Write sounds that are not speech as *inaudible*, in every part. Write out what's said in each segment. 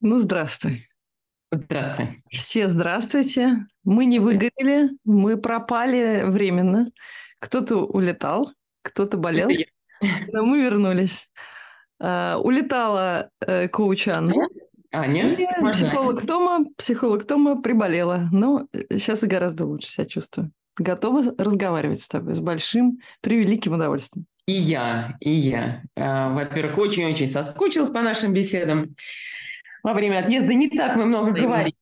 Ну, здравствуй. Здравствуй. Все здравствуйте. Мы не выгорели, мы пропали временно. Кто-то улетал, кто-то болел, но мы вернулись. Uh, улетала uh, коуч Анна. Аня. И психолог Тома, психолог Тома приболела. Но сейчас и гораздо лучше себя чувствую. Готова разговаривать с тобой с большим, превеликим удовольствием. И я, и я. Uh, во-первых, очень-очень соскучилась по нашим беседам во время отъезда не так мы много Взаимно. говорим.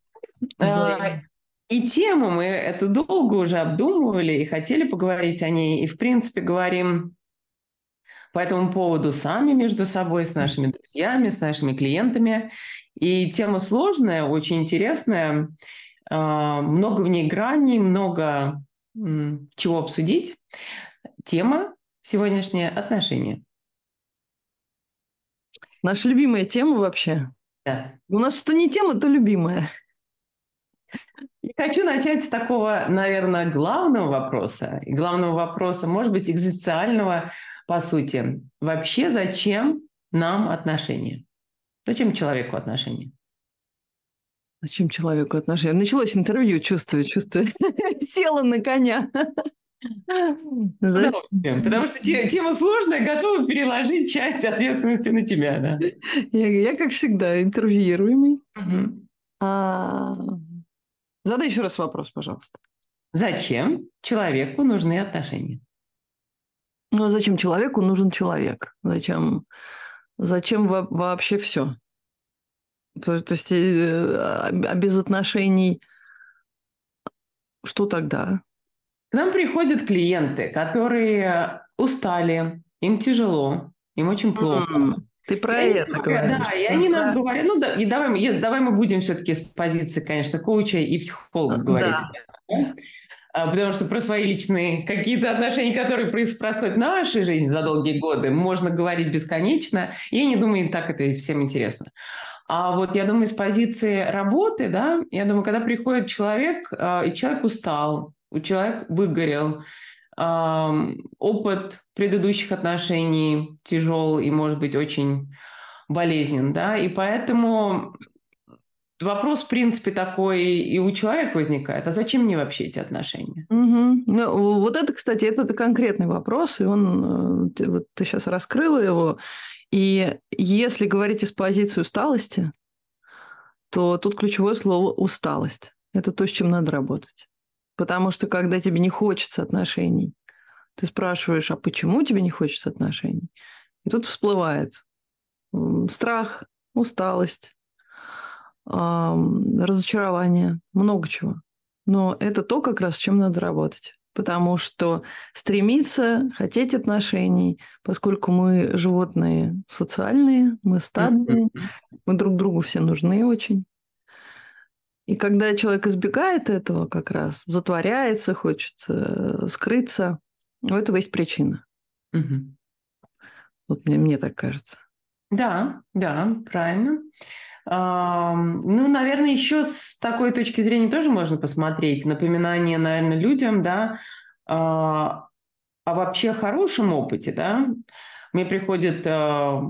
Взаимно. И тему мы эту долго уже обдумывали и хотели поговорить о ней. И, в принципе, говорим по этому поводу сами между собой, с нашими друзьями, с нашими клиентами. И тема сложная, очень интересная. А, много в ней граней, много чего обсудить. Тема сегодняшняя – отношения. Наша любимая тема вообще. Да. У нас что не тема, то любимая. Я хочу начать с такого, наверное, главного вопроса. И главного вопроса, может быть, экзистенциального, по сути. Вообще, зачем нам отношения? Зачем человеку отношения? Зачем человеку отношения? Началось интервью, чувствую, чувствую. *laughs* Села на коня. Потому что тема сложная, готова переложить часть ответственности на тебя, да. Я, я как всегда, интервьюируемый. Угу. А... Задай еще раз вопрос, пожалуйста. Зачем человеку нужны отношения? Ну, а зачем человеку нужен человек? Зачем, зачем вообще все? То, то есть, э, а без отношений что тогда? К нам приходят клиенты, которые устали, им тяжело, им очень плохо. Mm, ты про и это говоришь. Да, и они нам говорят, ну да, и давай, давай мы будем все-таки с позиции, конечно, коуча и психолога говорить. Да. А, потому что про свои личные какие-то отношения, которые происходят в нашей жизни за долгие годы, можно говорить бесконечно. И я не думаю, так это всем интересно. А вот я думаю, с позиции работы, да, я думаю, когда приходит человек, а, и человек устал, у человека выгорел, опыт предыдущих отношений тяжел и, может быть, очень болезнен, да, и поэтому вопрос, в принципе, такой и у человека возникает, а зачем мне вообще эти отношения? Угу. Ну, вот это, кстати, это конкретный вопрос, и он, э, вот ты сейчас раскрыла его, и если говорить из позиции усталости, то тут ключевое слово «усталость». Это то, с чем надо работать. Потому что когда тебе не хочется отношений, ты спрашиваешь, а почему тебе не хочется отношений? И тут всплывает страх, усталость, разочарование, много чего. Но это то, как раз с чем надо работать. Потому что стремиться, хотеть отношений, поскольку мы животные социальные, мы стадные, мы друг другу все нужны очень. И когда человек избегает этого как раз, затворяется, хочет э, скрыться, у этого есть причина. Угу. Вот мне, мне так кажется. Да, да, правильно. Ну, наверное, еще с такой точки зрения тоже можно посмотреть. Напоминание, наверное, людям, да, а, о вообще хорошем опыте, да. Мне приходит а,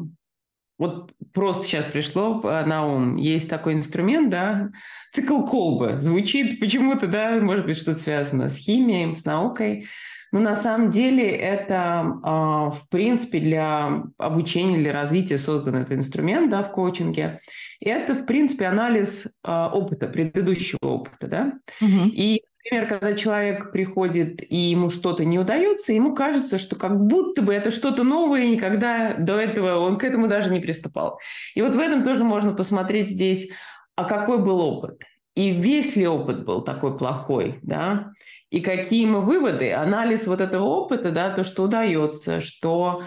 вот просто сейчас пришло на ум. Есть такой инструмент, да, цикл колбы. Звучит почему-то, да, может быть, что-то связано с химией, с наукой. Но на самом деле это, а, в принципе, для обучения, для развития создан этот инструмент да, в коучинге. И это, в принципе, анализ а, опыта, предыдущего опыта. Да? Угу. И Например, когда человек приходит и ему что-то не удается, ему кажется, что как будто бы это что-то новое, никогда до этого он к этому даже не приступал. И вот в этом тоже можно посмотреть здесь, а какой был опыт. И весь ли опыт был такой плохой, да? И какие мы выводы, анализ вот этого опыта, да, то, что удается, что...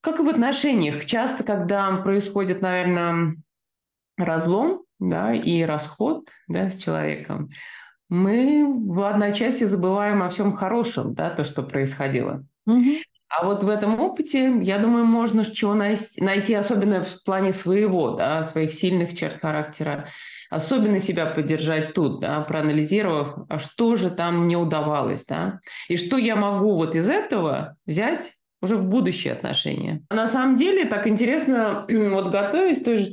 Как и в отношениях. Часто, когда происходит, наверное, разлом, да, и расход, да, с человеком, мы в одночасье забываем о всем хорошем, да, то, что происходило. Угу. А вот в этом опыте, я думаю, можно чего найти, особенно в плане своего, да, своих сильных черт характера, особенно себя поддержать тут, да, проанализировав, а что же там не удавалось, да, и что я могу вот из этого взять уже в будущее отношения. На самом деле, так интересно, вот готовясь тоже,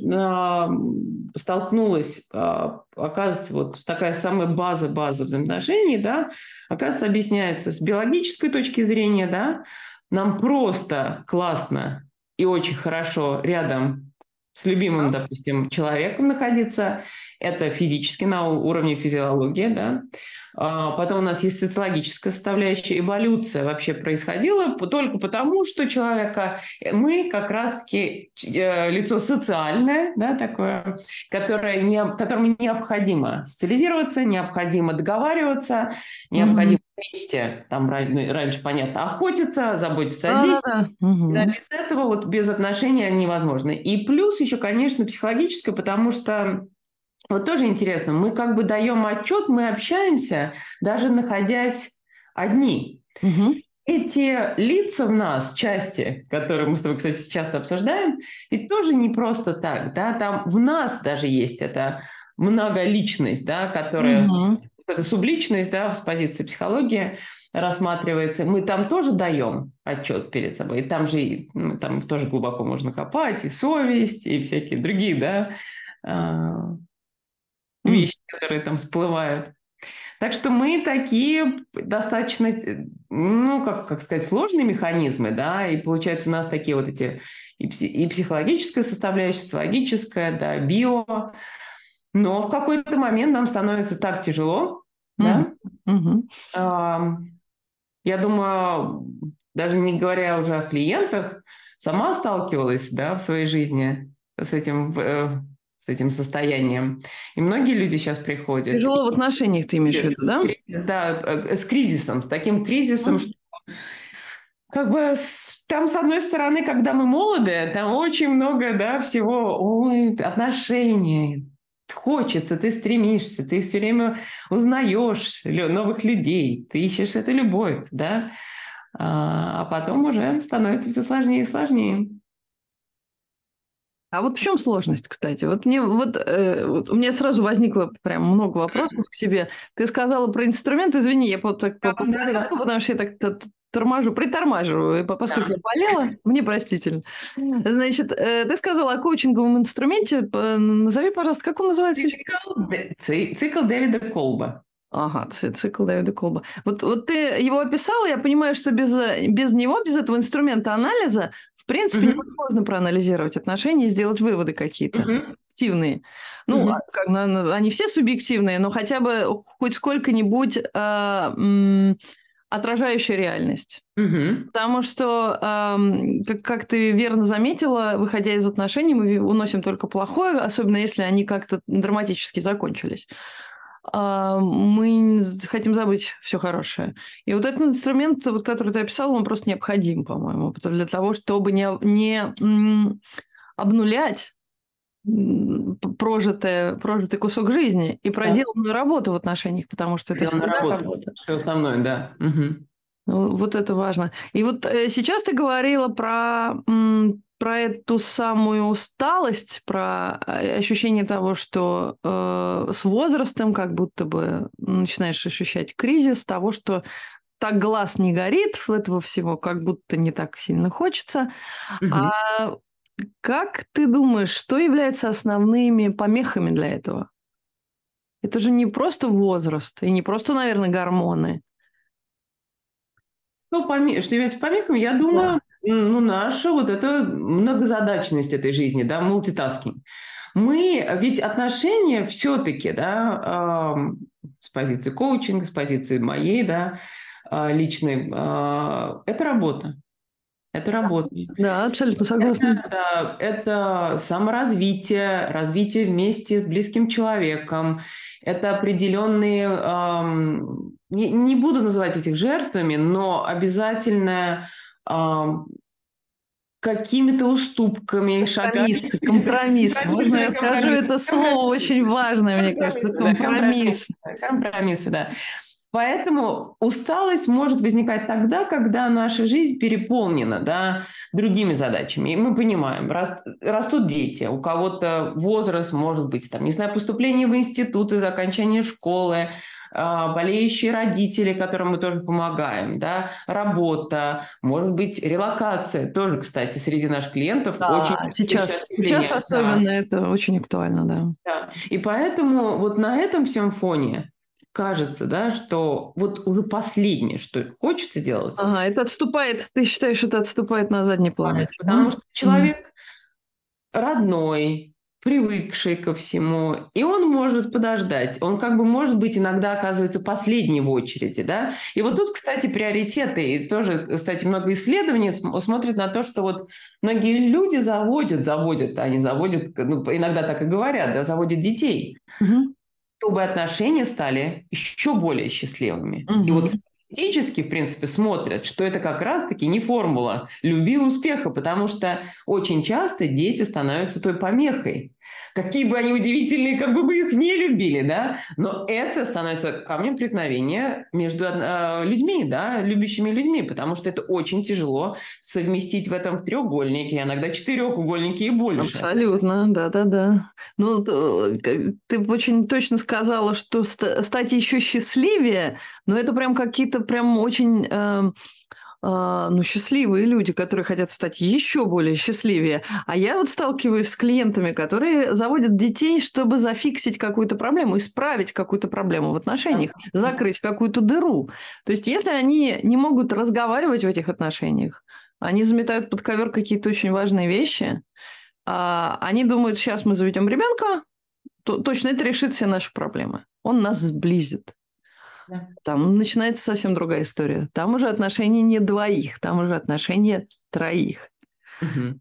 столкнулась, а, оказывается, вот такая самая база, база взаимоотношений, да, оказывается, объясняется с биологической точки зрения, да, нам просто классно и очень хорошо рядом с любимым, допустим, человеком находиться. Это физически на уровне физиологии, да. А, потом у нас есть социологическая составляющая. Эволюция вообще происходила только потому, что человека мы как раз-таки э, лицо социальное, да, такое, которое не, которому необходимо социализироваться, необходимо договариваться, необходимо mm-hmm. вместе, там ну, раньше, понятно, охотиться, заботиться о детях. Да. Угу. Да, без этого вот без отношения невозможно. И плюс еще, конечно, психологическое, потому что вот тоже интересно, мы как бы даем отчет, мы общаемся, даже находясь одни. Угу. Эти лица в нас, части, которые мы с тобой, кстати, часто обсуждаем, ведь тоже не просто так, да, там в нас даже есть эта многоличность, да, которая, угу. это субличность, да, с позиции психологии рассматривается, мы там тоже даем отчет перед собой, и там же, ну, там тоже глубоко можно копать, и совесть, и всякие другие, да, вещи, которые там всплывают. Так что мы такие достаточно, ну, как, как сказать, сложные механизмы, да, и получается у нас такие вот эти и, пси, и психологическая составляющая, социологическая, да, био. Но в какой-то момент нам становится так тяжело, mm-hmm. да. Mm-hmm. А, я думаю, даже не говоря уже о клиентах, сама сталкивалась, да, в своей жизни с этим э, с этим состоянием. И многие люди сейчас приходят. Тяжело в отношениях, ты имеешь в виду, да? Да, э, с кризисом, с таким кризисом, что как бы там, с одной стороны, когда мы молоды, там очень много, да, всего, ой, отношений, хочется, ты стремишься, ты все время узнаешь новых людей, ты ищешь эту любовь, да, а, а потом уже становится все сложнее и сложнее. А вот в чем сложность, кстати? Вот мне вот, э, вот у меня сразу возникло прям много вопросов к себе. Ты сказала про инструмент, извини, я вот так да, да. потому что я так торможу, притормаживаю, поскольку да. я болела, мне простительно. Значит, э, ты сказала о коучинговом инструменте. Назови, пожалуйста, как он называется? Цикл, цикл Дэвида Колба. Ага, цикл Дэвида Колба. Вот, вот ты его описала, я понимаю, что без, без него, без этого инструмента анализа, принципе, угу. невозможно проанализировать отношения и сделать выводы какие-то угу. активные. Ну, угу. как, они все субъективные, но хотя бы хоть сколько-нибудь э, м, отражающая реальность. Угу. Потому что, э, как, как ты верно заметила, выходя из отношений, мы уносим только плохое, особенно если они как-то драматически закончились. А, мы хотим забыть все хорошее. И вот этот инструмент, вот, который ты описал, он просто необходим, по-моему, для того, чтобы не, не обнулять прожитое, прожитый кусок жизни и проделанную да. работу в отношениях, потому что это всегда работа. работа. Все основное, да. Угу. Ну, вот это важно. И вот э, сейчас ты говорила про про эту самую усталость, про э, ощущение того, что э, с возрастом как будто бы начинаешь ощущать кризис, того, что так глаз не горит, этого всего как будто не так сильно хочется. Угу. А как ты думаешь, что является основными помехами для этого? Это же не просто возраст и не просто, наверное, гормоны. Ну, помех, что является помехами, я думаю, да ну, наша вот эта многозадачность этой жизни, да, мультитаскинг. Мы, ведь отношения все-таки, да, э, с позиции коучинга, с позиции моей, да, э, личной, э, это работа. Это работа. Да, абсолютно согласна. Это, это саморазвитие, развитие вместе с близким человеком. Это определенные, эм, не, не буду называть этих жертвами, но обязательное какими-то уступками, шагами. Компромисс. Можно я скажу это слово очень важное, мне кажется. Компромисс. Компромиссы, да. Поэтому усталость может возникать тогда, когда наша жизнь переполнена да, другими задачами. И мы понимаем, растут дети, у кого-то возраст может быть, там, не знаю, поступление в институт из окончания школы, болеющие родители, которым мы тоже помогаем, да, работа, может быть, релокация, тоже, кстати, среди наших клиентов да, очень сейчас, сейчас особенно да. это очень актуально, да. да. И поэтому вот на этом всем фоне кажется, да, что вот уже последнее, что хочется делать. Ага, это отступает, ты считаешь, это отступает на задний план? Потому что человек родной, привыкший ко всему, и он может подождать. Он как бы, может быть, иногда оказывается последний в очереди, да. И вот тут, кстати, приоритеты, и тоже, кстати, много исследований смотрят на то, что вот многие люди заводят, заводят, они заводят, ну, иногда так и говорят, да, заводят детей. Угу чтобы отношения стали еще более счастливыми. Угу. И вот статистически, в принципе, смотрят, что это как раз-таки не формула любви и успеха, потому что очень часто дети становятся той помехой, какие бы они удивительные, как бы мы их не любили, да, но это становится камнем преткновения между э, людьми, да, любящими людьми, потому что это очень тяжело совместить в этом треугольнике, иногда четырехугольнике и больше. Абсолютно, да-да-да. Ну, ты очень точно сказала, что стать еще счастливее, но это прям какие-то прям очень... Э, а, ну, счастливые люди, которые хотят стать еще более счастливее. А я вот сталкиваюсь с клиентами, которые заводят детей, чтобы зафиксить какую-то проблему, исправить какую-то проблему в отношениях, закрыть какую-то дыру. То есть, если они не могут разговаривать в этих отношениях, они заметают под ковер какие-то очень важные вещи, а, они думают, сейчас мы заведем ребенка, то точно это решит все наши проблемы. Он нас сблизит. Там начинается совсем другая история. Там уже отношения не двоих, там уже отношения троих. Угу.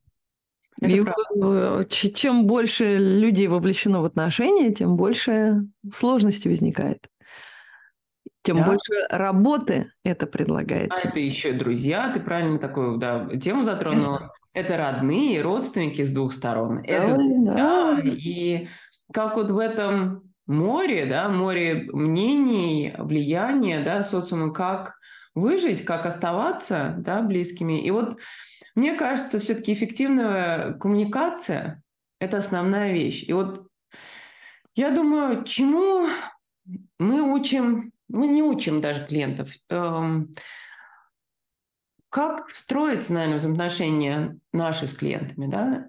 И правда. чем больше людей вовлечено в отношения, тем больше сложностей возникает. Тем да. больше работы это предлагает. А это еще друзья, ты правильно такую да, тему затронула. Конечно. Это родные, родственники с двух сторон. Да, это да. И как вот в этом море, да, море мнений, влияния, да, социума, как выжить, как оставаться, да, близкими. И вот мне кажется, все-таки эффективная коммуникация – это основная вещь. И вот я думаю, чему мы учим, мы не учим даже клиентов, эм, как строить, наверное, взаимоотношения наши с клиентами, да,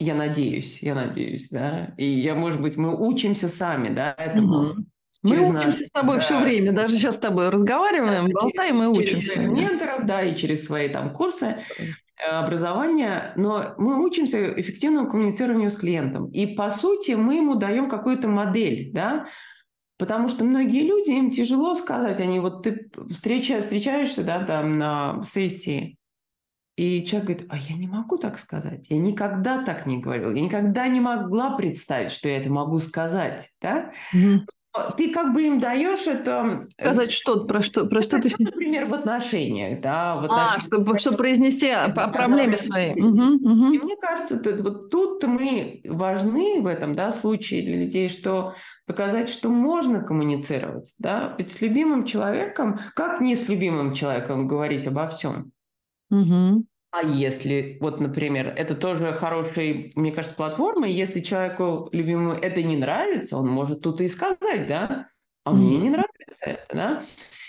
я надеюсь, я надеюсь, да. И я, может быть, мы учимся сами, да, этому. Угу. Мы учимся нас, с тобой да. все время, даже сейчас с тобой разговариваем, да, болтаем через, и учимся. Через менторов, да, и через свои там курсы э, образования, но мы учимся эффективному коммуницированию с клиентом. И, по сути, мы ему даем какую-то модель, да, Потому что многие люди, им тяжело сказать, они вот ты встречаешь, встречаешься, да, там на сессии, и человек говорит, а я не могу так сказать, я никогда так не говорил, я никогда не могла представить, что я это могу сказать, да? Mm-hmm. Ты как бы им даешь это... Э, сказать что про что, про что ты... Например, в отношениях, да, в отношениях. А, чтобы, чтобы произнести о, о проблеме своей. Угу, угу. И мне кажется, тут, вот тут мы важны в этом, да, случае для людей, что показать, что можно коммуницировать, да, ведь с любимым человеком, как не с любимым человеком говорить обо всем? Угу. А если, вот, например, это тоже хорошая, мне кажется, платформа, если человеку любимому это не нравится, он может тут и сказать, да, а mm-hmm. мне не нравится это, да.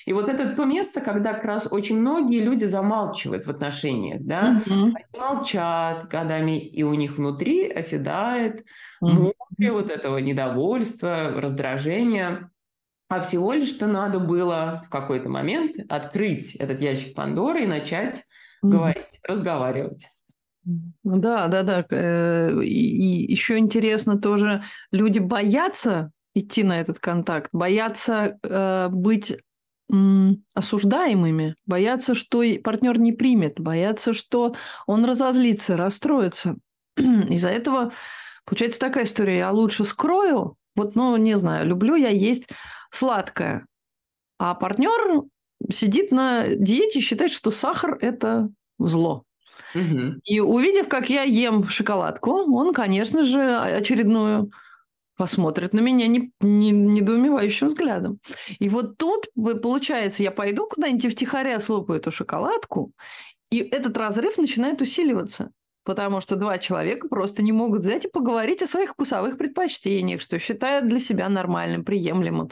И вот это то место, когда как раз очень многие люди замалчивают в отношениях, да, mm-hmm. они молчат годами, и у них внутри оседает mm-hmm. море вот этого недовольства, раздражения. А всего лишь-то надо было в какой-то момент открыть этот ящик Пандоры и начать говорить, разговаривать. Да, да, да. Э, и еще интересно тоже, люди боятся идти на этот контакт, боятся э, быть осуждаемыми, боятся, что партнер не примет, боятся, что он разозлится, расстроится. *clears throat* Из-за этого получается такая история. Я лучше скрою, вот, ну, не знаю, люблю я есть сладкое, а партнер сидит на диете и считает, что сахар – это зло. Угу. И увидев, как я ем шоколадку, он, конечно же, очередную посмотрит на меня не, не, недоумевающим взглядом. И вот тут, получается, я пойду куда-нибудь втихаря слопаю эту шоколадку, и этот разрыв начинает усиливаться. Потому что два человека просто не могут взять и поговорить о своих вкусовых предпочтениях, что считают для себя нормальным, приемлемым.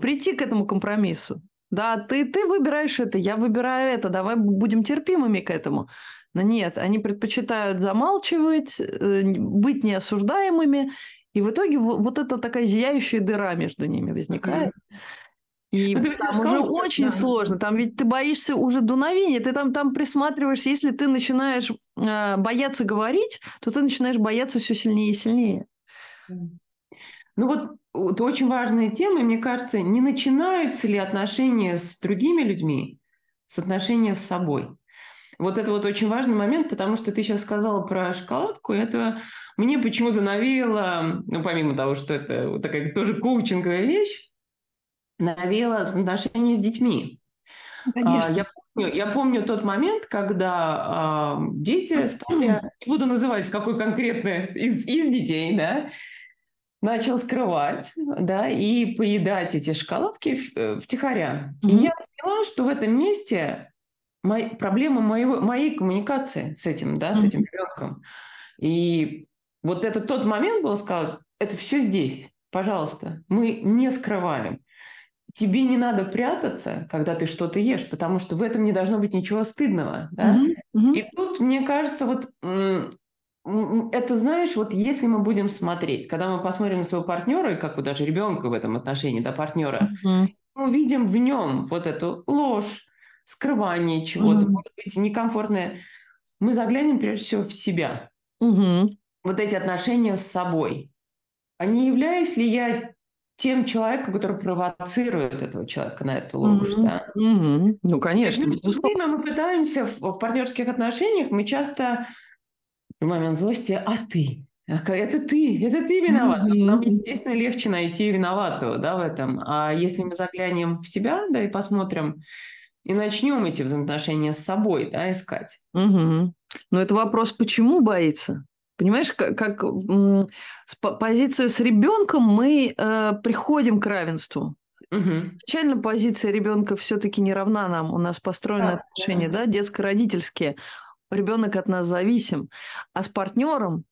прийти к этому компромиссу. Да, ты, ты выбираешь это, я выбираю это, давай будем терпимыми к этому. Но нет, они предпочитают замалчивать, э, быть неосуждаемыми, и в итоге вот эта такая зияющая дыра между ними возникает. И *laughs* там уже очень сложно. Там ведь ты боишься уже дуновения, ты там, там присматриваешься. Если ты начинаешь э, бояться говорить, то ты начинаешь бояться все сильнее и сильнее. Ну вот это очень важная тема, и мне кажется, не начинаются ли отношения с другими людьми с отношения с собой? Вот это вот очень важный момент, потому что ты сейчас сказала про шоколадку, и это мне почему-то навеяло, ну, помимо того, что это вот такая тоже коучинговая вещь, навеяло отношения с детьми. Конечно. Я помню, я помню тот момент, когда э, дети стали, не буду называть, какой конкретно из, из детей, да, начал скрывать, да, и поедать эти шоколадки в, втихаря. Mm-hmm. И я поняла, что в этом месте мой, проблема моего, моей коммуникации с этим, да, mm-hmm. с этим ребенком. И вот это тот момент был сказать, это все здесь, пожалуйста, мы не скрываем. Тебе не надо прятаться, когда ты что-то ешь, потому что в этом не должно быть ничего стыдного. Да? Mm-hmm. Mm-hmm. И тут, мне кажется, вот это, знаешь, вот если мы будем смотреть, когда мы посмотрим на своего партнера, и как бы даже ребенка в этом отношении, да, партнера, mm-hmm. мы увидим в нем вот эту ложь, скрывание чего-то, mm-hmm. может быть, некомфортное. Мы заглянем прежде всего в себя. Mm-hmm. Вот эти отношения с собой. А не являюсь ли я тем человеком, который провоцирует этого человека на эту ложь, mm-hmm. да? Mm-hmm. Ну, конечно. Время мы пытаемся в, в партнерских отношениях, мы часто в момент злости, а ты? Это ты, это ты виноват. Mm-hmm. Нам, естественно, легче найти виноватого да, в этом. А если мы заглянем в себя, да, и посмотрим, и начнем эти взаимоотношения с собой, да, искать. Угу. Но это вопрос, почему боится? Понимаешь, как, как с позиции с ребенком мы э, приходим к равенству. Угу. Начально позиция ребенка все-таки не равна нам. У нас построены да, отношения, да, да детско-родительские ребенок от нас зависим. А с партнером,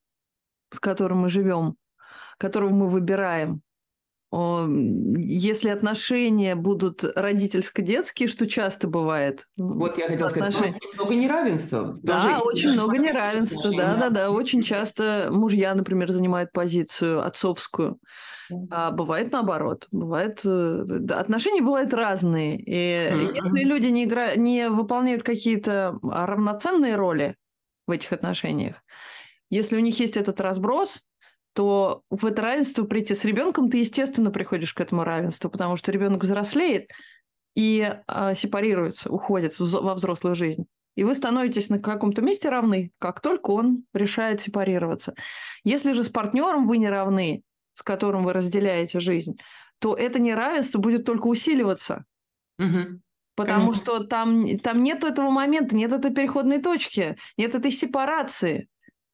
с которым мы живем, которого мы выбираем, если отношения будут родительско-детские, что часто бывает. Вот я хотела отношения... сказать, много неравенства. Да, Даже очень много неравенства, да, да, да. Очень часто мужья, например, занимают позицию отцовскую. А бывает наоборот. Бывает... Э, отношения бывают разные. И mm-hmm. если люди не, игра... не выполняют какие-то равноценные роли в этих отношениях, если у них есть этот разброс, то в это равенство прийти с ребенком, ты, естественно, приходишь к этому равенству, потому что ребенок взрослеет и э, сепарируется, уходит во взрослую жизнь. И вы становитесь на каком-то месте равны, как только он решает сепарироваться. Если же с партнером вы не равны, с которым вы разделяете жизнь, то это неравенство будет только усиливаться. Угу. Потому Конечно. что там, там нет этого момента, нет этой переходной точки, нет этой сепарации.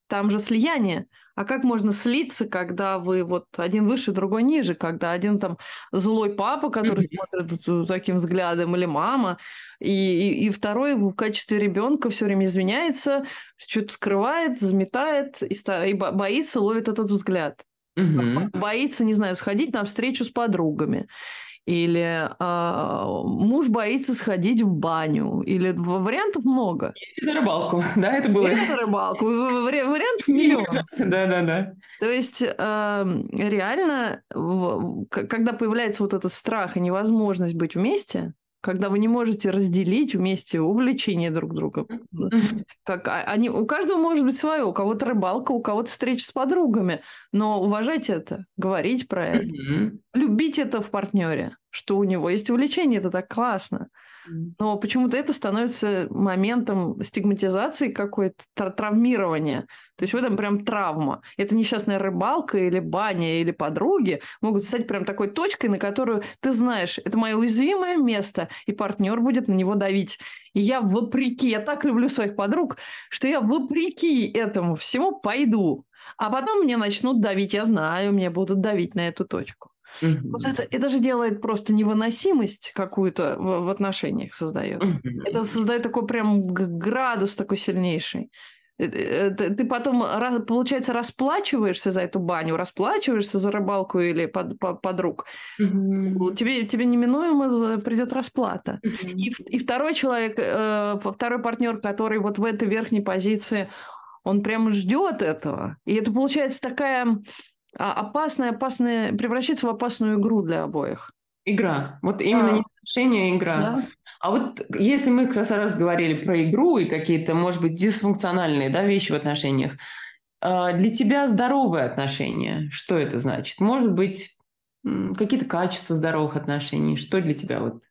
Там же слияние. А как можно слиться, когда вы вот один выше, другой ниже, когда один там злой папа, который смотрит таким взглядом, или мама, и, и, и второй в качестве ребенка все время извиняется, что-то скрывает, заметает и, и боится, ловит этот взгляд. Боится, не знаю, сходить на встречу с подругами или э, муж боится сходить в баню, или вариантов много. Идти на рыбалку, *laughs* да, это было? Или на рыбалку, вариантов *laughs* миллион. Да-да-да. То есть э, реально, когда появляется вот этот страх и невозможность быть вместе, когда вы не можете разделить вместе увлечения друг друга. Как а, они, у каждого может быть свое, у кого-то рыбалка, у кого-то встреча с подругами, но уважать это, говорить про это, любить это в партнере, что у него есть увлечение, это так классно. Но почему-то это становится моментом стигматизации какой-то, травмирования. То есть в этом прям травма. Это несчастная рыбалка или баня или подруги могут стать прям такой точкой, на которую ты знаешь, это мое уязвимое место, и партнер будет на него давить. И я вопреки, я так люблю своих подруг, что я вопреки этому всему пойду. А потом мне начнут давить, я знаю, мне будут давить на эту точку. Mm-hmm. Вот это, это же делает просто невыносимость какую-то в, в отношениях создает. Mm-hmm. Это создает такой прям градус такой сильнейший. Э, э, ты потом, получается, расплачиваешься за эту баню, расплачиваешься за рыбалку или под, под, подруг. Mm-hmm. Тебе, тебе неминуемо придет расплата. Mm-hmm. И, и второй человек, э, второй партнер, который вот в этой верхней позиции, он прямо ждет этого. И это получается такая опасная, опасная, превращается в опасную игру для обоих. Игра. Вот именно а, не отношения, а игра. Да? А вот если мы как раз говорили про игру и какие-то, может быть, дисфункциональные да, вещи в отношениях, а, для тебя здоровые отношения, что это значит? Может быть, какие-то качества здоровых отношений? Что для тебя вот?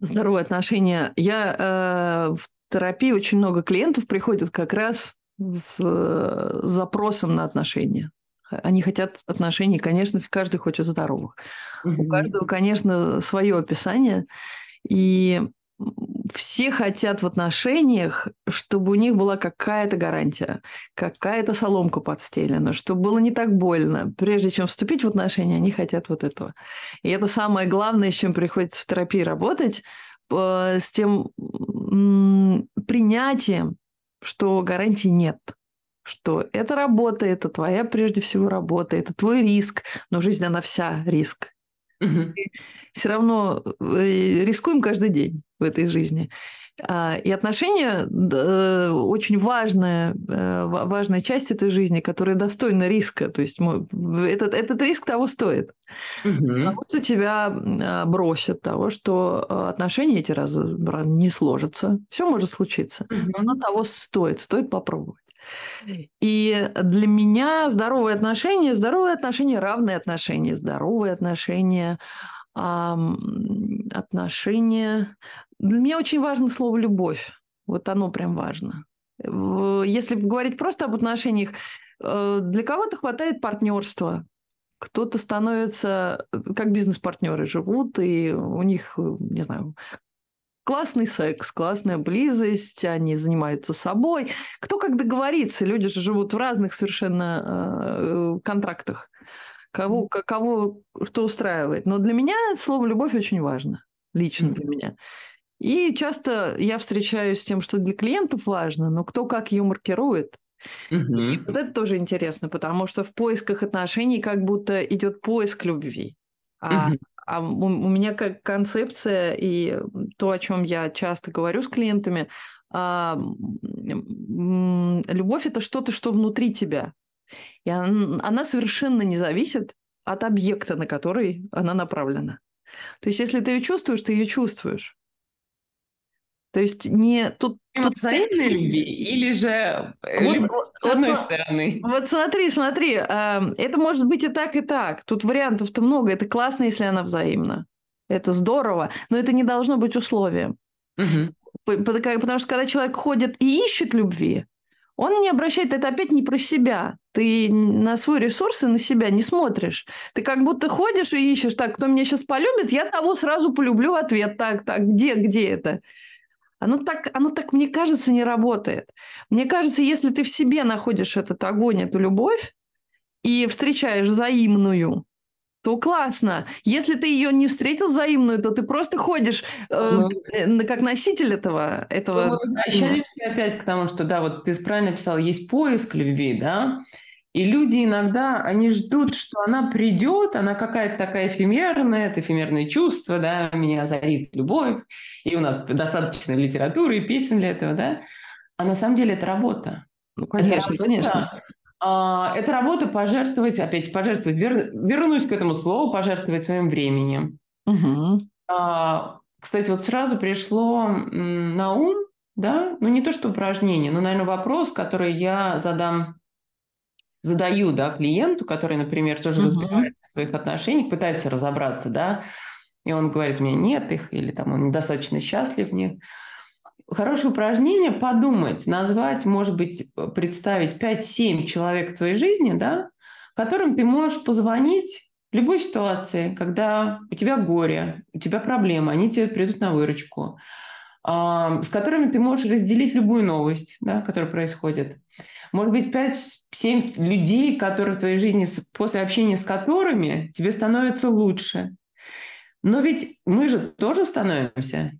Здоровые отношения. Я э, в терапии очень много клиентов приходят как раз с э, запросом на отношения. Они хотят отношений, конечно, каждый хочет здоровых. Mm-hmm. У каждого, конечно, свое описание. И все хотят в отношениях, чтобы у них была какая-то гарантия, какая-то соломка подстелена, чтобы было не так больно. Прежде чем вступить в отношения, они хотят вот этого. И это самое главное, с чем приходится в терапии работать, э, с тем принятием, что гарантий нет что это работа, это твоя прежде всего работа, это твой риск, но жизнь, она вся риск. Угу. Все равно э, рискуем каждый день в этой жизни. А, и отношения очень важная, э, важная часть этой жизни, которая достойна риска. То есть этот, этот риск того стоит. Угу. Того, что тебя а, бросят, того, что а, отношения эти раз не сложатся. Все может случиться. Угу. Но оно того стоит. Стоит попробовать. И для меня здоровые отношения, здоровые отношения, равные отношения, здоровые отношения, отношения. Для меня очень важно слово любовь. Вот оно прям важно. Если говорить просто об отношениях, э, для кого-то хватает партнерства, кто-то становится как бизнес-партнеры живут, и у них, не знаю, классный секс, классная близость, они занимаются собой. Кто как договорится, люди же живут в разных совершенно э, контрактах. Кого, кого что устраивает. Но для меня слово «любовь» очень важно, лично для меня. И часто я встречаюсь с тем, что для клиентов важно, но кто как ее маркирует. Угу. И вот это тоже интересно, потому что в поисках отношений как будто идет поиск любви. А угу. А у, у меня как концепция и то, о чем я часто говорю с клиентами, а, любовь это что-то, что внутри тебя. И она, она совершенно не зависит от объекта, на который она направлена. То есть, если ты ее чувствуешь, ты ее чувствуешь. То есть не тут, тут взаимной любви или же э, вот, любовь, с одной вот, стороны. Вот смотри, смотри, эм, это может быть и так, и так. Тут вариантов-то много. Это классно, если она взаимна. Это здорово, но это не должно быть условием. Угу. Потому что когда человек ходит и ищет любви, он не обращает, это опять не про себя. Ты на свой ресурс и на себя не смотришь. Ты как будто ходишь и ищешь, так, кто меня сейчас полюбит, я того сразу полюблю ответ. Так, так, где, где это? Оно так, оно так, мне кажется, не работает. Мне кажется, если ты в себе находишь этот огонь, эту любовь, и встречаешь взаимную, то классно. Если ты ее не встретил взаимную, то ты просто ходишь э, ну, как носитель этого. этого... Мы возвращаемся опять к тому, что, да, вот ты правильно писал, есть поиск любви, да, и люди иногда, они ждут, что она придет, она какая-то такая эфемерная, это эфемерное чувство, да, меня озарит любовь, и у нас достаточно литературы и песен для этого, да. А на самом деле это работа. Ну, конечно, это конечно. А, это работа пожертвовать, опять пожертвовать, вер, вернусь к этому слову, пожертвовать своим временем. Угу. А, кстати, вот сразу пришло на ум, да, ну не то что упражнение, но, наверное, вопрос, который я задам задаю да, клиенту, который, например, тоже uh-huh. разбирается в своих отношениях, пытается разобраться, да, и он говорит, у меня нет их, или там он недостаточно счастлив в них. Хорошее упражнение подумать, назвать, может быть, представить 5-7 человек в твоей жизни, да, которым ты можешь позвонить в любой ситуации, когда у тебя горе, у тебя проблемы, они тебе придут на выручку, с которыми ты можешь разделить любую новость, да, которая происходит. Может быть, 5-7 людей, которые в твоей жизни, после общения с которыми тебе становится лучше. Но ведь мы же тоже становимся.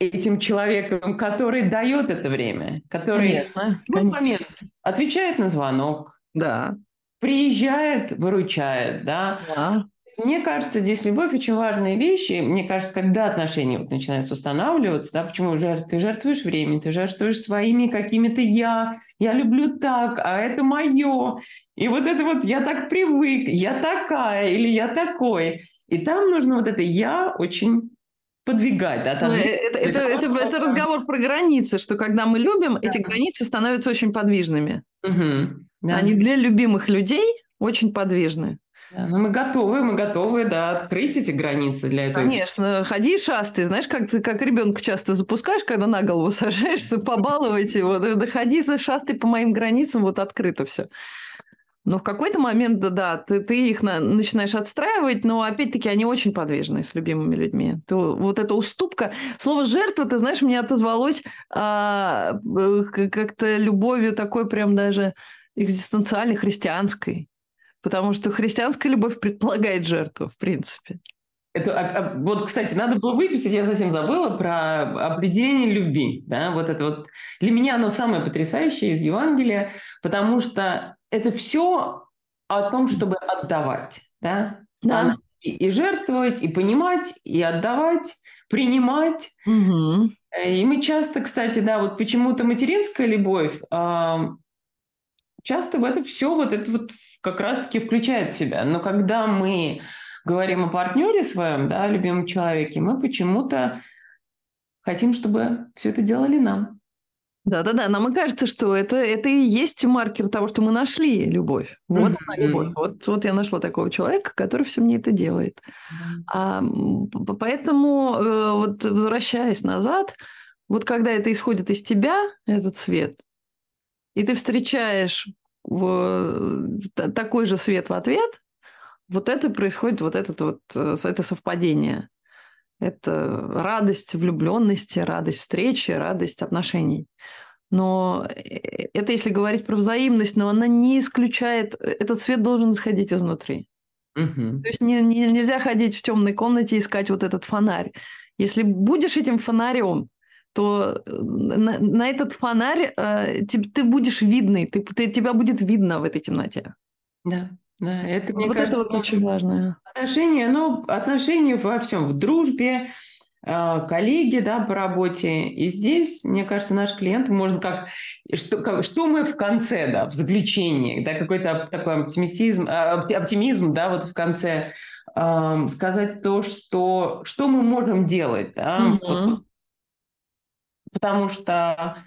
этим человеком, который дает это время, который конечно, в конечно. момент отвечает на звонок, да. приезжает, выручает, да. да. Мне кажется, здесь любовь очень важные вещи. Мне кажется, когда отношения вот начинают устанавливаться, да, почему жертв, ты жертвуешь временем, ты жертвуешь своими какими-то я, я люблю так, а это мое. И вот это вот я так привык, я такая или я такой. И там нужно вот это я очень подвигать. Да, там, ну, это, это, это, это разговор про границы, что когда мы любим, да. эти границы становятся очень подвижными. Угу, да. Они для любимых людей очень подвижны. Ну мы готовы, мы готовы, да, открыть эти границы для этого. Конечно, ходи и. Знаешь, как ты как ребенка часто запускаешь, когда на голову *laughs* сажаешься, побаловать его. Да ходи, шастай по моим границам, вот открыто все. Но в какой-то момент, да, да ты, ты их на, начинаешь отстраивать, но опять-таки они очень подвижны с любимыми людьми. То, вот эта уступка. Слово жертва, ты знаешь, мне отозвалось а, как-то любовью такой прям даже экзистенциальной, христианской. Потому что христианская любовь предполагает жертву, в принципе. Это, а, а, вот, кстати, надо было выписать, я совсем забыла про определение любви. Да? Вот это вот для меня оно самое потрясающее из Евангелия, потому что это все о том, чтобы отдавать. Да? Да. И, и жертвовать, и понимать, и отдавать, принимать. Угу. И мы часто, кстати, да, вот почему-то материнская любовь часто в это все вот это вот как раз-таки включает в себя. Но когда мы говорим о партнере своем, да, любимом человеке, мы почему-то хотим, чтобы все это делали нам. Да-да-да, нам и кажется, что это, это и есть маркер того, что мы нашли любовь. Вот mm-hmm. она любовь. Вот, вот я нашла такого человека, который все мне это делает. Mm-hmm. А, поэтому, э, вот возвращаясь назад, вот когда это исходит из тебя, этот свет, и ты встречаешь в, такой же свет в ответ, вот это происходит, вот это вот э, это совпадение. Это радость влюбленности, радость встречи, радость отношений. Но э, это если говорить про взаимность, но она не исключает, этот свет должен исходить изнутри. Угу. То есть не, не, нельзя ходить в темной комнате и искать вот этот фонарь. Если будешь этим фонарем, то э, на, на этот фонарь э, ты, ты будешь видный, ты, ты, тебя будет видно в этой темноте. Да, да, это мне вот кажется, это вот очень важно. Отношения, ну, отношения во всем, в дружбе, э, коллеги, да, по работе. И здесь, мне кажется, наш клиент может как что, как, что мы в конце, да, в заключении, да, какой-то такой оптимизм, э, оптимизм, да, вот в конце э, сказать то, что, что мы можем делать, да, угу. вот, потому что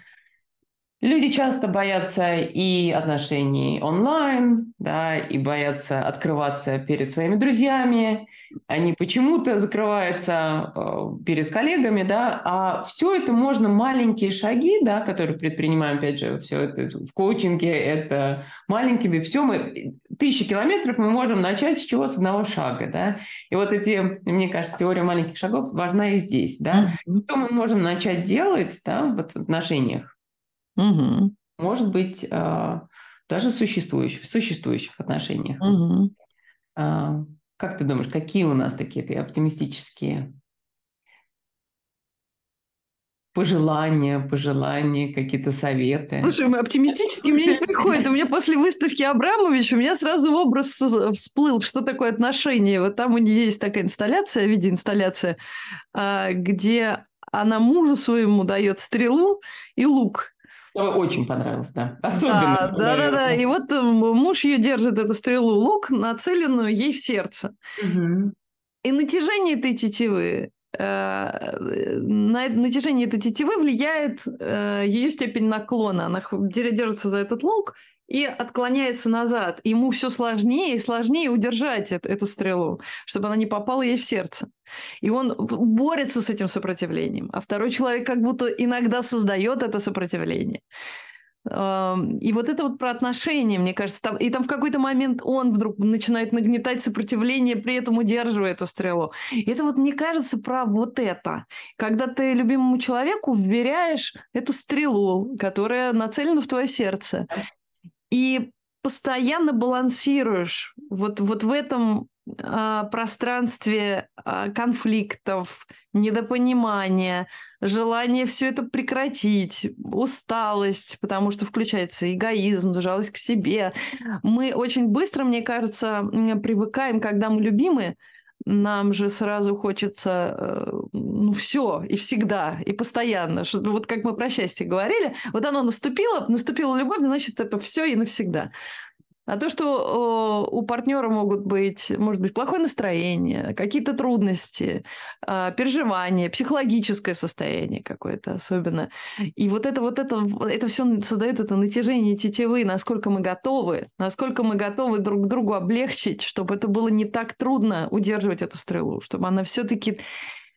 Люди часто боятся и отношений онлайн, да, и боятся открываться перед своими друзьями. Они почему-то закрываются э, перед коллегами, да, а все это можно маленькие шаги, да, которые предпринимаем, опять же, все это в коучинге, это маленькими, все мы, тысячи километров мы можем начать с чего? С одного шага, да. И вот эти, мне кажется, теория маленьких шагов важна и здесь, да. Mm-hmm. Что мы можем начать делать, да, вот в отношениях? Угу. Может быть, а, даже существующих, в существующих отношениях. Угу. Как ты думаешь, какие у нас такие оптимистические пожелания, пожелания, какие-то советы. Слушай, мы оптимистически мне не приходит. У меня после выставки Абрамович у меня сразу образ всплыл, что такое отношения. Вот там у нее есть такая инсталляция, видеоинсталляция, а, где она мужу своему дает стрелу и лук. Очень понравилось, да. Особенно. Да, да, да, да. И вот э, муж ее держит эту стрелу лук, нацеленную ей в сердце. Угу. И натяжение этой тетивы э, на натяжение этой тетивы влияет э, ее степень наклона. Она держится за этот лук, и отклоняется назад. Ему все сложнее и сложнее удержать эту, эту стрелу, чтобы она не попала ей в сердце. И он борется с этим сопротивлением. А второй человек как будто иногда создает это сопротивление. И вот это вот про отношения, мне кажется, там, и там в какой-то момент он вдруг начинает нагнетать сопротивление, при этом удерживая эту стрелу. И это вот, мне кажется, про вот это. Когда ты любимому человеку вверяешь эту стрелу, которая нацелена в твое сердце. И постоянно балансируешь вот, вот в этом э, пространстве э, конфликтов, недопонимания, желание все это прекратить, усталость, потому что включается эгоизм, жалость к себе. Мы очень быстро, мне кажется, привыкаем, когда мы любимы, нам же сразу хочется э, ну все и всегда и постоянно. Что, вот как мы про счастье говорили, вот оно наступило, наступила любовь, значит это все и навсегда. А то, что у партнера могут быть, может быть, плохое настроение, какие-то трудности, а, переживания, психологическое состояние какое-то особенно. И вот это вот это, это все создает это натяжение тетивы, насколько мы готовы, насколько мы готовы друг другу облегчить, чтобы это было не так трудно удерживать эту стрелу, чтобы она все-таки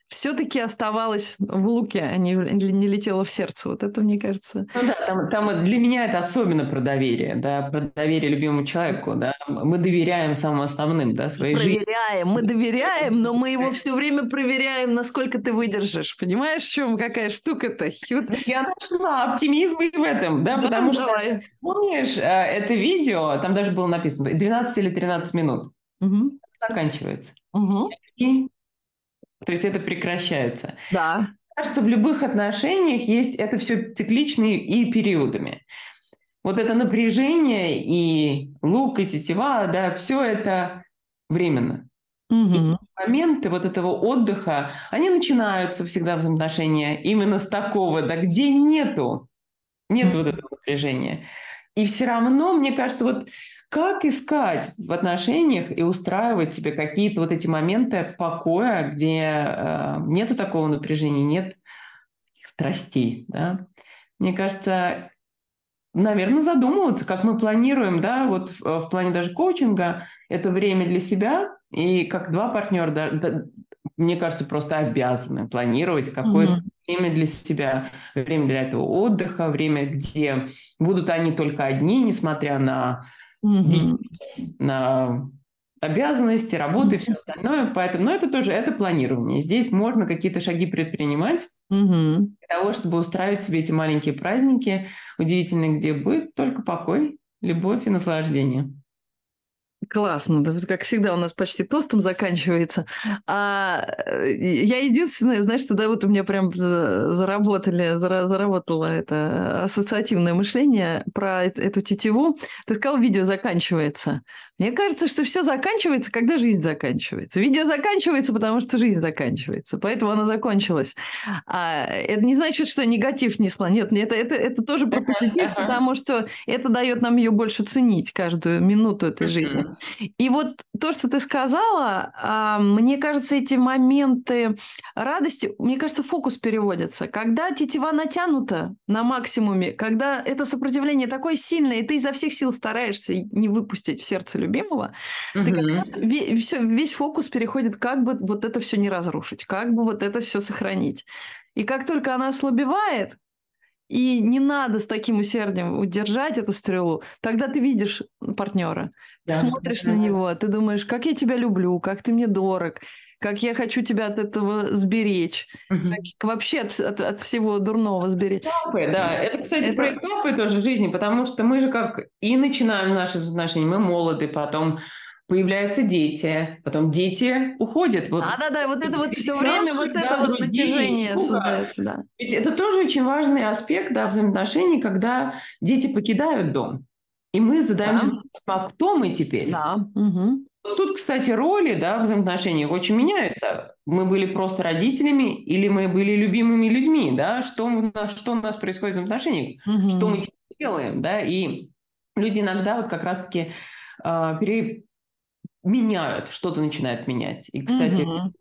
все-таки оставалась в луке, а не, не летела в сердце. Вот это, мне кажется... Ну да, там, там для меня это особенно про доверие, да, про доверие любимому человеку, да. Мы доверяем самым основным, да, своей проверяем, жизни. Проверяем, мы доверяем, но мы его все время проверяем, насколько ты выдержишь. Понимаешь, в чем какая штука-то? Вот. Я нашла оптимизм и в этом, да, да потому давай. что, помнишь, э, это видео, там даже было написано 12 или 13 минут. Угу. Заканчивается. Угу. И то есть это прекращается. Да. Кажется, в любых отношениях есть это все цикличные и периодами. Вот это напряжение и лук, и тетива, да, все это временно. Угу. И моменты вот этого отдыха, они начинаются всегда взаимоотношения именно с такого, да, где нету, нет угу. вот этого напряжения. И все равно, мне кажется, вот как искать в отношениях и устраивать себе какие-то вот эти моменты покоя, где э, нету такого напряжения, нет страстей, да? Мне кажется, наверное, задумываться, как мы планируем, да, вот в, в плане даже коучинга, это время для себя, и как два партнера, да, да, мне кажется, просто обязаны планировать какое-то mm-hmm. время для себя, время для этого отдыха, время, где будут они только одни, несмотря на угу. детей, на обязанности, работы и все остальное. Поэтому, но это тоже это планирование. Здесь можно какие-то шаги предпринимать угу. для того, чтобы устраивать себе эти маленькие праздники удивительные, где будет только покой, любовь и наслаждение. Классно, да, как всегда у нас почти тостом заканчивается. А э, я единственное, знаешь, туда вот у меня прям заработали, заработало это ассоциативное мышление про эту тетиву. Ты сказал, видео заканчивается. Мне кажется, что все заканчивается, когда жизнь заканчивается. Видео заканчивается, потому что жизнь заканчивается. Поэтому оно закончилось. А это не значит, что негатив несла. Нет, это, это, это тоже про позитив, потому что это дает нам ее больше ценить, каждую минуту этой жизни. И вот то, что ты сказала, а, мне кажется, эти моменты радости, мне кажется, фокус переводится. Когда тетива натянута на максимуме, когда это сопротивление такое сильное, и ты изо всех сил стараешься не выпустить в сердце любимого, угу. ты как раз весь, весь фокус переходит, как бы вот это все не разрушить, как бы вот это все сохранить. И как только она ослабевает, и не надо с таким усердием удержать эту стрелу. Тогда ты видишь партнера, да. смотришь да. на него, ты думаешь, как я тебя люблю, как ты мне дорог, как я хочу тебя от этого сберечь, угу. как вообще от, от, от всего дурного сберечь. Этапы, да. Это, кстати, это... про этапы тоже жизни, потому что мы же как и начинаем наши взаимоотношения, мы молоды, потом появляются дети, потом дети уходят. Вот, да, да, да, вот это вот все время вот это вот натяжение создается, да. Ведь это тоже очень важный аспект да, взаимоотношений, когда дети покидают дом. И мы задаемся да. а кто мы теперь? Да. Угу. Тут, кстати, роли да, в взаимоотношениях очень меняются. Мы были просто родителями или мы были любимыми людьми, да? Что у нас, что у нас происходит в взаимоотношениях, угу. что мы делаем, да? И люди иногда вот как раз-таки э, пере, меняют, что-то начинает менять. И, кстати, угу.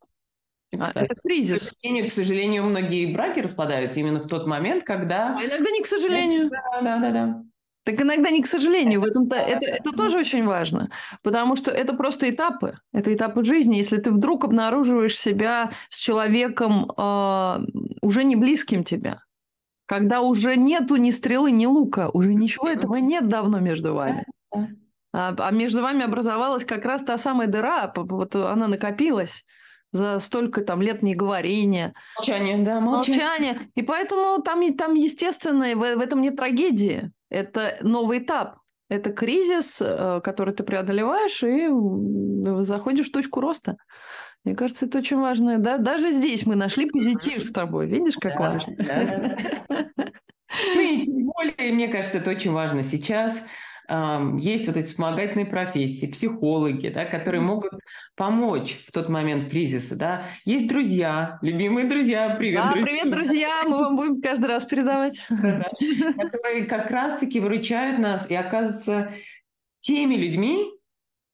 кстати это кризис. К сожалению, к сожалению, многие браки распадаются именно в тот момент, когда... А иногда не к сожалению. Да, да, да, да. Так иногда не к сожалению, в этом-то это, это тоже очень важно, потому что это просто этапы, это этапы жизни. Если ты вдруг обнаруживаешь себя с человеком э, уже не близким тебе, когда уже нету ни стрелы, ни лука, уже ничего этого нет давно между вами. А, а между вами образовалась как раз та самая дыра, вот она накопилась за столько там лет неговорения. Молчание, да, молчание. молчание. И поэтому там, там естественно, в, в этом нет трагедии. Это новый этап. Это кризис, э, который ты преодолеваешь, и заходишь в точку роста. Мне кажется, это очень важно. Да? Даже здесь мы нашли позитив с тобой. Видишь, как да, важно? Да. *laughs* Ну и тем более, мне кажется, это очень важно сейчас. Есть вот эти вспомогательные профессии, психологи, да, которые могут помочь в тот момент кризиса. Да. Есть друзья, любимые друзья. Привет, да, друзья. привет, друзья! Мы вам будем каждый раз передавать. *laughs* Которые как раз-таки выручают нас и оказываются теми людьми,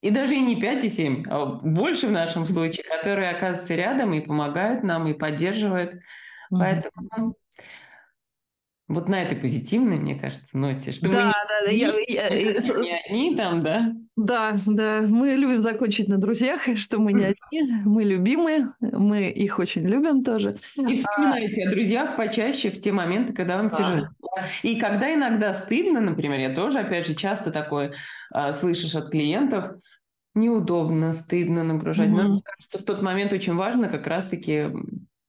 и даже и не 5 и 7, а больше в нашем случае, которые оказываются рядом и помогают нам, и поддерживают. Поэтому вот на этой позитивной, мне кажется, ноте, что да, мы да, да, я, я, не одни там, да? Да, да, мы любим закончить на друзьях, что мы не одни, мы любимые, мы их очень любим тоже. И вспоминайте а... о друзьях почаще в те моменты, когда вам да. тяжело. И когда иногда стыдно, например, я тоже, опять же, часто такое а, слышишь от клиентов, неудобно, стыдно нагружать. Mm-hmm. Но мне кажется, в тот момент очень важно как раз-таки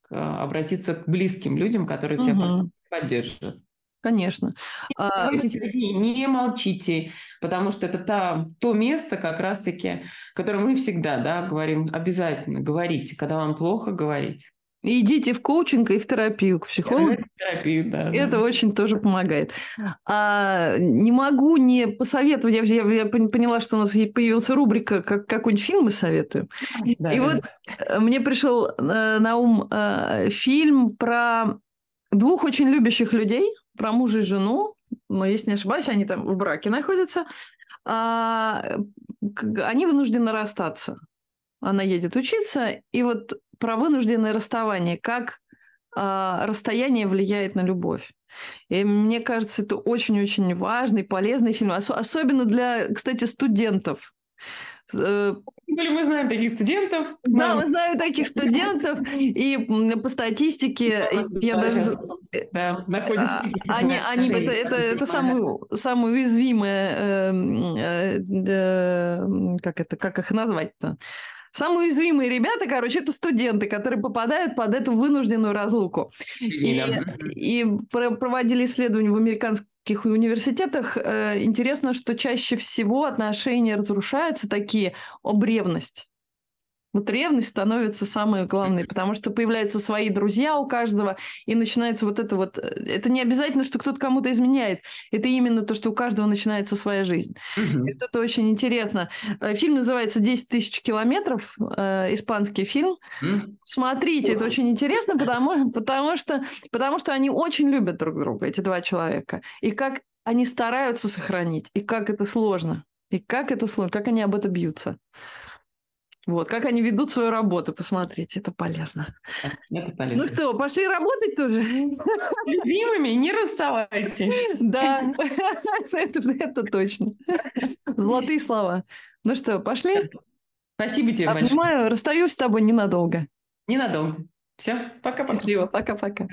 а, обратиться к близким людям, которые mm-hmm. тебя поддержат. Конечно. А, не, не молчите, потому что это та, то место как раз-таки, которое мы всегда да, говорим, обязательно говорите, когда вам плохо, говорить. Идите в коучинг и в терапию к психологу. Терапию, да. Это да. очень тоже помогает. А, не могу не посоветовать. Я, я, я поняла, что у нас появилась рубрика как какой-нибудь фильм мы советуем. Да, и да. вот э, мне пришел э, на ум э, фильм про двух очень любящих людей, про мужа и жену, но если не ошибаюсь, они там в браке находятся, а, они вынуждены расстаться. Она едет учиться, и вот про вынужденное расставание, как а, расстояние влияет на любовь. И мне кажется, это очень-очень важный, полезный фильм, особенно для, кстати, студентов. Э, мы знаем таких студентов. Да, мы знаем таких студентов, и по статистике я даже... Да, находятся а, они, они, это, это, это самое, самое уязвимое, э, э, как это, как их назвать-то? Самые уязвимые ребята, короче, это студенты, которые попадают под эту вынужденную разлуку. И, и проводили исследования в американских университетах. Э, интересно, что чаще всего отношения разрушаются такие об ревность. Вот ревность становится самой главной, потому что появляются свои друзья у каждого, и начинается вот это вот... Э, это не обязательно, что кто-то кому-то изменяет. Это именно то, что у каждого начинается своя жизнь. Угу. Это, это очень интересно. Э, фильм называется «10 тысяч километров», э, испанский фильм. Угу. Смотрите, это очень интересно, потому, потому, что, потому что они очень любят друг друга, эти два человека. И как они стараются сохранить, и как это сложно. И как это сложно, как они об этом бьются. Вот, как они ведут свою работу, посмотрите, это полезно. *laughs* Это полезно. Ну что, пошли работать тоже? С любимыми не расставайтесь. *laughs* Да, *laughs* это, точно. Золотые слова. Ну что, пошли? Спасибо тебе большое. Понимаю, расстаюсь с тобой ненадолго. Ненадолго. Все, пока-пока. Пока-пока.